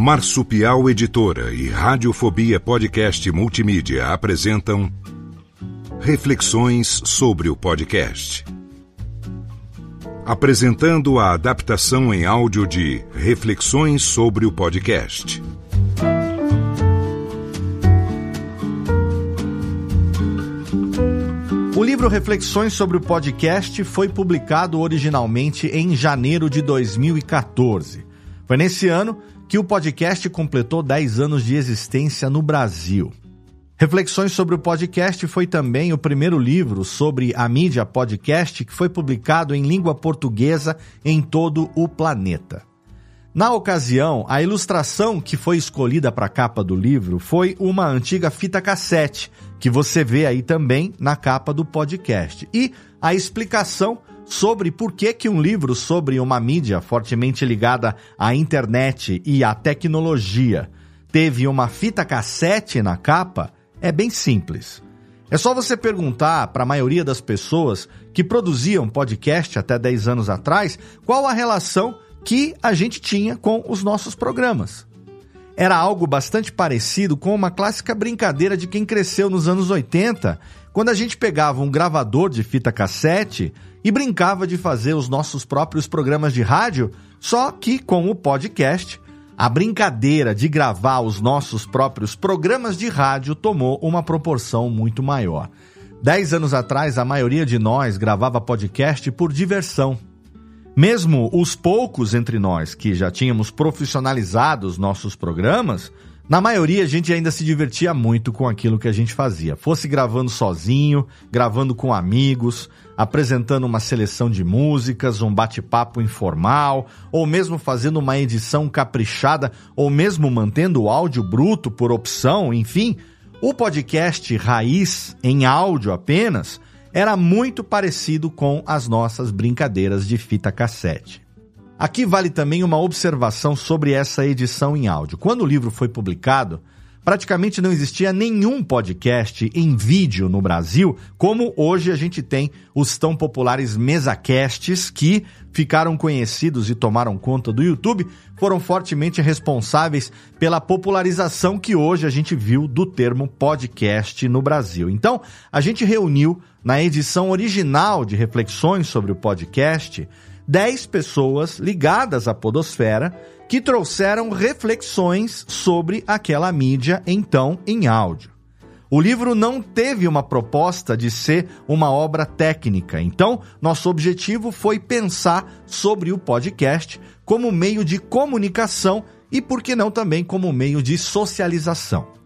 Marsupial Editora e Radiofobia Podcast Multimídia apresentam Reflexões sobre o podcast. Apresentando a adaptação em áudio de Reflexões sobre o podcast. O livro Reflexões sobre o podcast foi publicado originalmente em janeiro de 2014. Foi nesse ano que o podcast completou 10 anos de existência no Brasil. Reflexões sobre o podcast foi também o primeiro livro sobre a mídia podcast que foi publicado em língua portuguesa em todo o planeta. Na ocasião, a ilustração que foi escolhida para a capa do livro foi uma antiga fita cassete, que você vê aí também na capa do podcast. E a explicação sobre por que, que um livro sobre uma mídia fortemente ligada à internet e à tecnologia teve uma fita cassete na capa é bem simples. É só você perguntar para a maioria das pessoas que produziam podcast até 10 anos atrás qual a relação que a gente tinha com os nossos programas. Era algo bastante parecido com uma clássica brincadeira de quem cresceu nos anos 80, quando a gente pegava um gravador de fita cassete e brincava de fazer os nossos próprios programas de rádio, só que com o podcast, a brincadeira de gravar os nossos próprios programas de rádio tomou uma proporção muito maior. Dez anos atrás, a maioria de nós gravava podcast por diversão. Mesmo os poucos entre nós que já tínhamos profissionalizado os nossos programas, na maioria, a gente ainda se divertia muito com aquilo que a gente fazia. Fosse gravando sozinho, gravando com amigos, apresentando uma seleção de músicas, um bate-papo informal, ou mesmo fazendo uma edição caprichada, ou mesmo mantendo o áudio bruto por opção, enfim. O podcast raiz, em áudio apenas, era muito parecido com as nossas brincadeiras de fita cassete. Aqui vale também uma observação sobre essa edição em áudio. Quando o livro foi publicado, praticamente não existia nenhum podcast em vídeo no Brasil, como hoje a gente tem os tão populares mesacasts que ficaram conhecidos e tomaram conta do YouTube, foram fortemente responsáveis pela popularização que hoje a gente viu do termo podcast no Brasil. Então, a gente reuniu na edição original de reflexões sobre o podcast 10 pessoas ligadas à Podosfera que trouxeram reflexões sobre aquela mídia então em áudio. O livro não teve uma proposta de ser uma obra técnica, então nosso objetivo foi pensar sobre o podcast como meio de comunicação e, por que não, também como meio de socialização.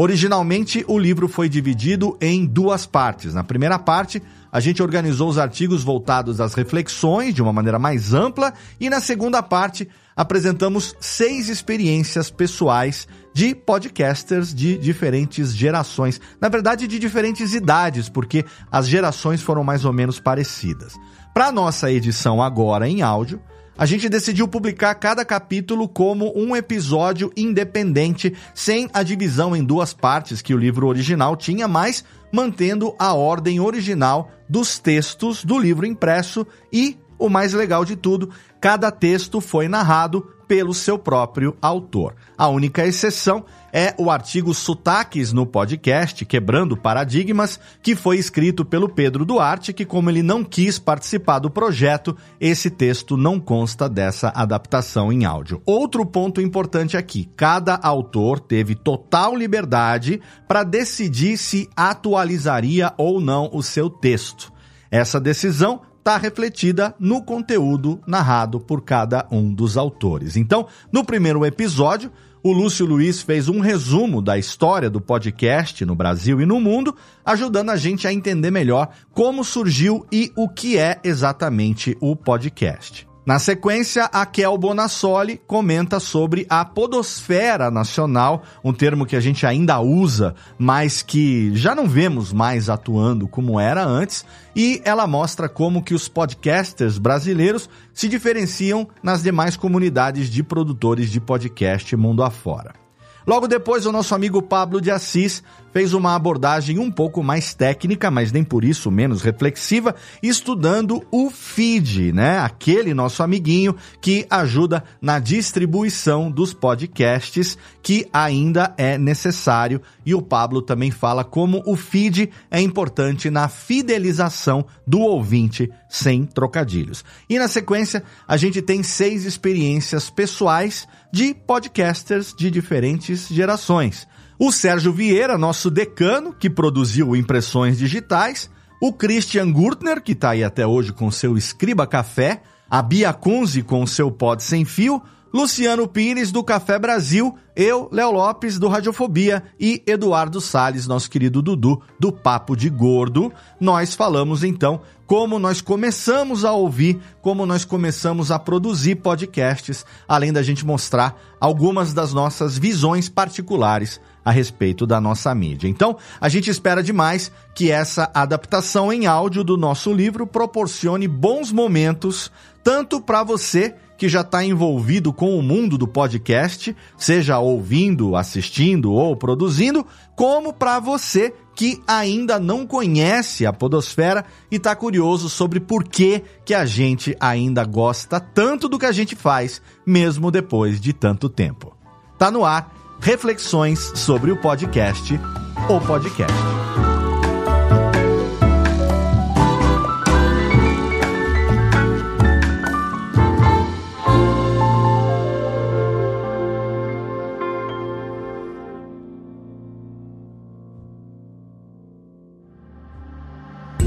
Originalmente, o livro foi dividido em duas partes. Na primeira parte, a gente organizou os artigos voltados às reflexões de uma maneira mais ampla, e na segunda parte, apresentamos seis experiências pessoais de podcasters de diferentes gerações. Na verdade, de diferentes idades, porque as gerações foram mais ou menos parecidas. Para nossa edição agora em áudio, a gente decidiu publicar cada capítulo como um episódio independente, sem a divisão em duas partes que o livro original tinha, mas mantendo a ordem original dos textos do livro impresso e, o mais legal de tudo, cada texto foi narrado pelo seu próprio autor. A única exceção é o artigo Sotaques no podcast Quebrando Paradigmas, que foi escrito pelo Pedro Duarte, que como ele não quis participar do projeto, esse texto não consta dessa adaptação em áudio. Outro ponto importante aqui, cada autor teve total liberdade para decidir se atualizaria ou não o seu texto. Essa decisão está refletida no conteúdo narrado por cada um dos autores. Então, no primeiro episódio, o Lúcio Luiz fez um resumo da história do podcast no Brasil e no mundo, ajudando a gente a entender melhor como surgiu e o que é exatamente o podcast. Na sequência, a Kel Bonassoli comenta sobre a podosfera nacional, um termo que a gente ainda usa, mas que já não vemos mais atuando como era antes, e ela mostra como que os podcasters brasileiros se diferenciam nas demais comunidades de produtores de podcast mundo afora. Logo depois, o nosso amigo Pablo de Assis fez uma abordagem um pouco mais técnica, mas nem por isso menos reflexiva, estudando o feed, né? Aquele nosso amiguinho que ajuda na distribuição dos podcasts que ainda é necessário. E o Pablo também fala como o feed é importante na fidelização do ouvinte sem trocadilhos. E na sequência, a gente tem seis experiências pessoais de podcasters de diferentes gerações. O Sérgio Vieira, nosso decano, que produziu impressões digitais, o Christian Gurtner, que está aí até hoje com seu Escriba Café, a Bia Kunze com seu Pod Sem Fio, Luciano Pires do Café Brasil, eu, Léo Lopes do Radiofobia. E Eduardo Sales, nosso querido Dudu do Papo de Gordo. Nós falamos então como nós começamos a ouvir, como nós começamos a produzir podcasts, além da gente mostrar algumas das nossas visões particulares a respeito da nossa mídia. Então, a gente espera demais que essa adaptação em áudio do nosso livro proporcione bons momentos tanto para você que já está envolvido com o mundo do podcast, seja ouvindo, assistindo ou produzindo, como para você que ainda não conhece a Podosfera e está curioso sobre por que, que a gente ainda gosta tanto do que a gente faz, mesmo depois de tanto tempo. Tá no ar reflexões sobre o podcast, o podcast.